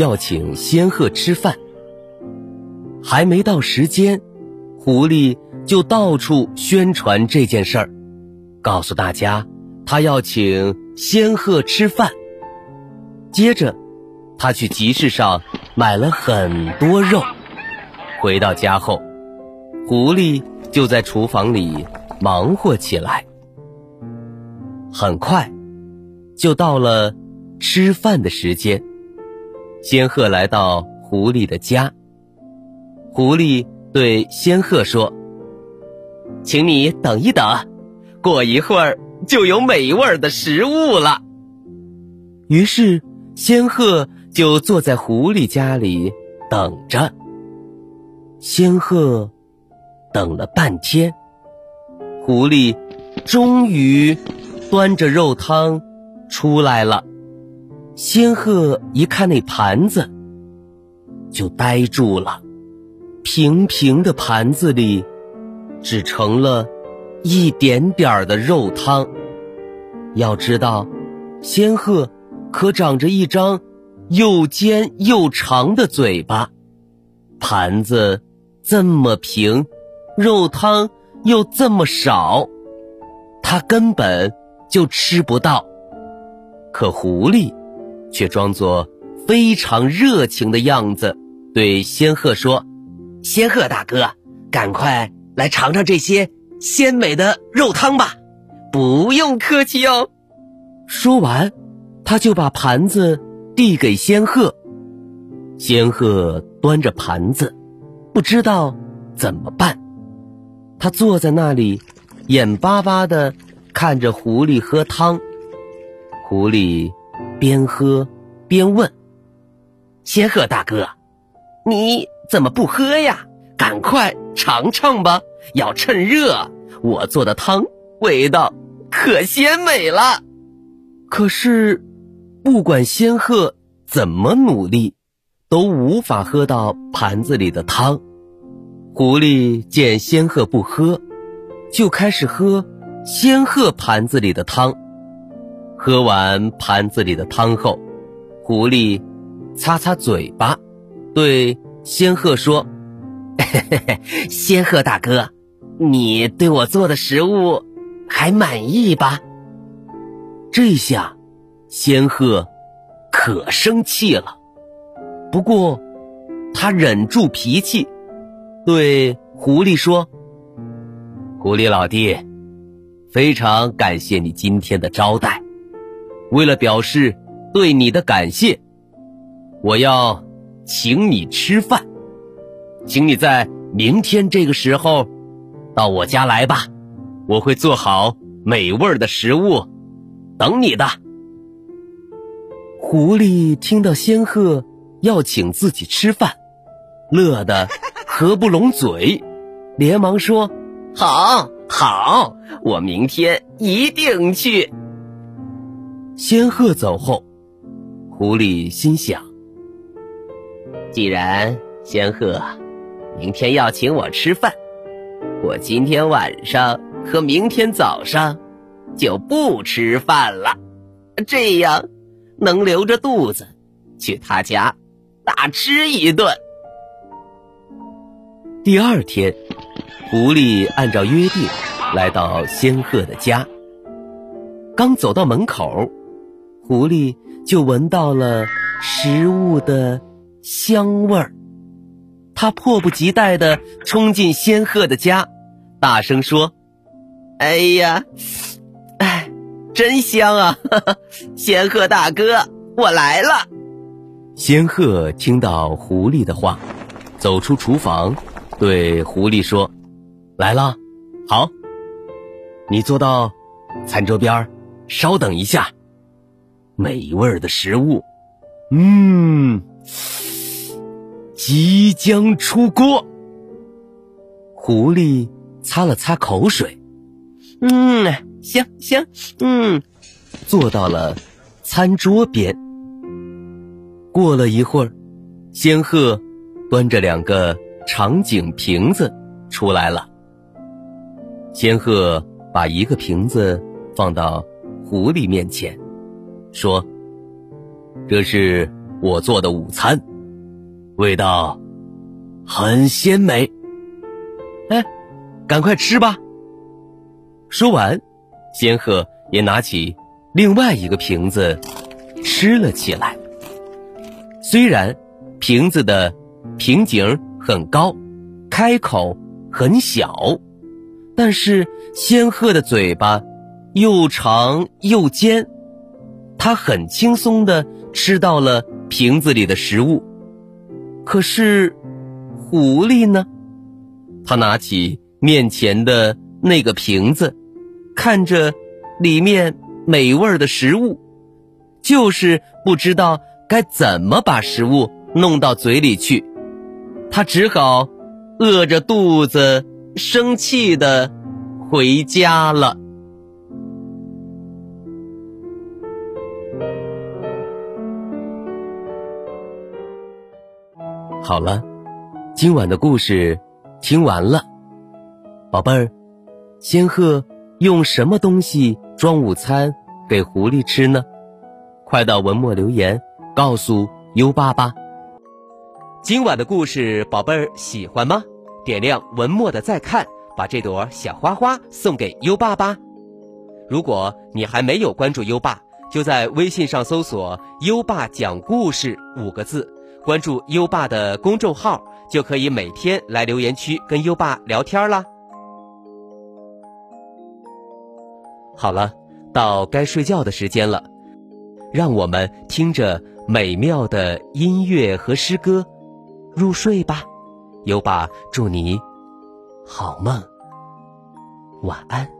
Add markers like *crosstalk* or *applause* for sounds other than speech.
要请仙鹤吃饭，还没到时间，狐狸就到处宣传这件事儿，告诉大家他要请仙鹤吃饭。接着，他去集市上买了很多肉，回到家后，狐狸就在厨房里忙活起来。很快，就到了吃饭的时间。仙鹤来到狐狸的家，狐狸对仙鹤说：“请你等一等，过一会儿就有美味的食物了。”于是仙鹤就坐在狐狸家里等着。仙鹤等了半天，狐狸终于端着肉汤出来了。仙鹤一看那盘子，就呆住了。平平的盘子里，只盛了一点点儿的肉汤。要知道，仙鹤可长着一张又尖又长的嘴巴，盘子这么平，肉汤又这么少，它根本就吃不到。可狐狸。却装作非常热情的样子，对仙鹤说：“仙鹤大哥，赶快来尝尝这些鲜美的肉汤吧，不用客气哦。”说完，他就把盘子递给仙鹤。仙鹤端着盘子，不知道怎么办。他坐在那里，眼巴巴的看着狐狸喝汤。狐狸。边喝边问：“仙鹤大哥，你怎么不喝呀？赶快尝尝吧，要趁热。我做的汤味道可鲜美了。”可是，不管仙鹤怎么努力，都无法喝到盘子里的汤。狐狸见仙鹤不喝，就开始喝仙鹤盘子里的汤。喝完盘子里的汤后，狐狸擦擦嘴巴，对仙鹤说：“ *laughs* 仙鹤大哥，你对我做的食物还满意吧？”这下，仙鹤可生气了。不过，他忍住脾气，对狐狸说：“狐狸老弟，非常感谢你今天的招待。”为了表示对你的感谢，我要请你吃饭，请你在明天这个时候到我家来吧，我会做好美味的食物等你的。狐狸听到仙鹤要请自己吃饭，乐得合不拢嘴，连忙说：“好，好，我明天一定去。”仙鹤走后，狐狸心想：“既然仙鹤明天要请我吃饭，我今天晚上和明天早上就不吃饭了，这样能留着肚子去他家大吃一顿。”第二天，狐狸按照约定来到仙鹤的家，刚走到门口。狐狸就闻到了食物的香味儿，他迫不及待地冲进仙鹤的家，大声说：“哎呀，*sighs* 哎，真香啊！哈 *laughs* 哈仙鹤大哥，我来了。”仙鹤听到狐狸的话，走出厨房，对狐狸说：“来了，好，你坐到餐桌边儿稍等一下。美味的食物，嗯，即将出锅。”狐狸擦了擦口水，嗯，行行，嗯，坐到了餐桌边。过了一会儿，仙鹤端着两个长颈瓶子出来了。仙鹤把一个瓶子放到狐狸面前，说：“这是我做的午餐，味道很鲜美。”哎，赶快吃吧！说完，仙鹤也拿起另外一个瓶子吃了起来。虽然瓶子的瓶颈很高，开口很小，但是仙鹤的嘴巴又长又尖，他很轻松的吃到了瓶子里的食物。可是狐狸呢？他拿起面前的那个瓶子，看着里面美味的食物，就是不知道该怎么把食物弄到嘴里去。他只好饿着肚子，生气的回家了。好了，今晚的故事。听完了，宝贝儿，仙鹤用什么东西装午餐给狐狸吃呢？快到文末留言告诉优爸吧。今晚的故事，宝贝儿喜欢吗？点亮文末的再看，把这朵小花花送给优爸吧。如果你还没有关注优爸，就在微信上搜索“优爸讲故事”五个字，关注优爸的公众号。就可以每天来留言区跟优爸聊天啦。好了，到该睡觉的时间了，让我们听着美妙的音乐和诗歌入睡吧。优爸祝你好梦，晚安。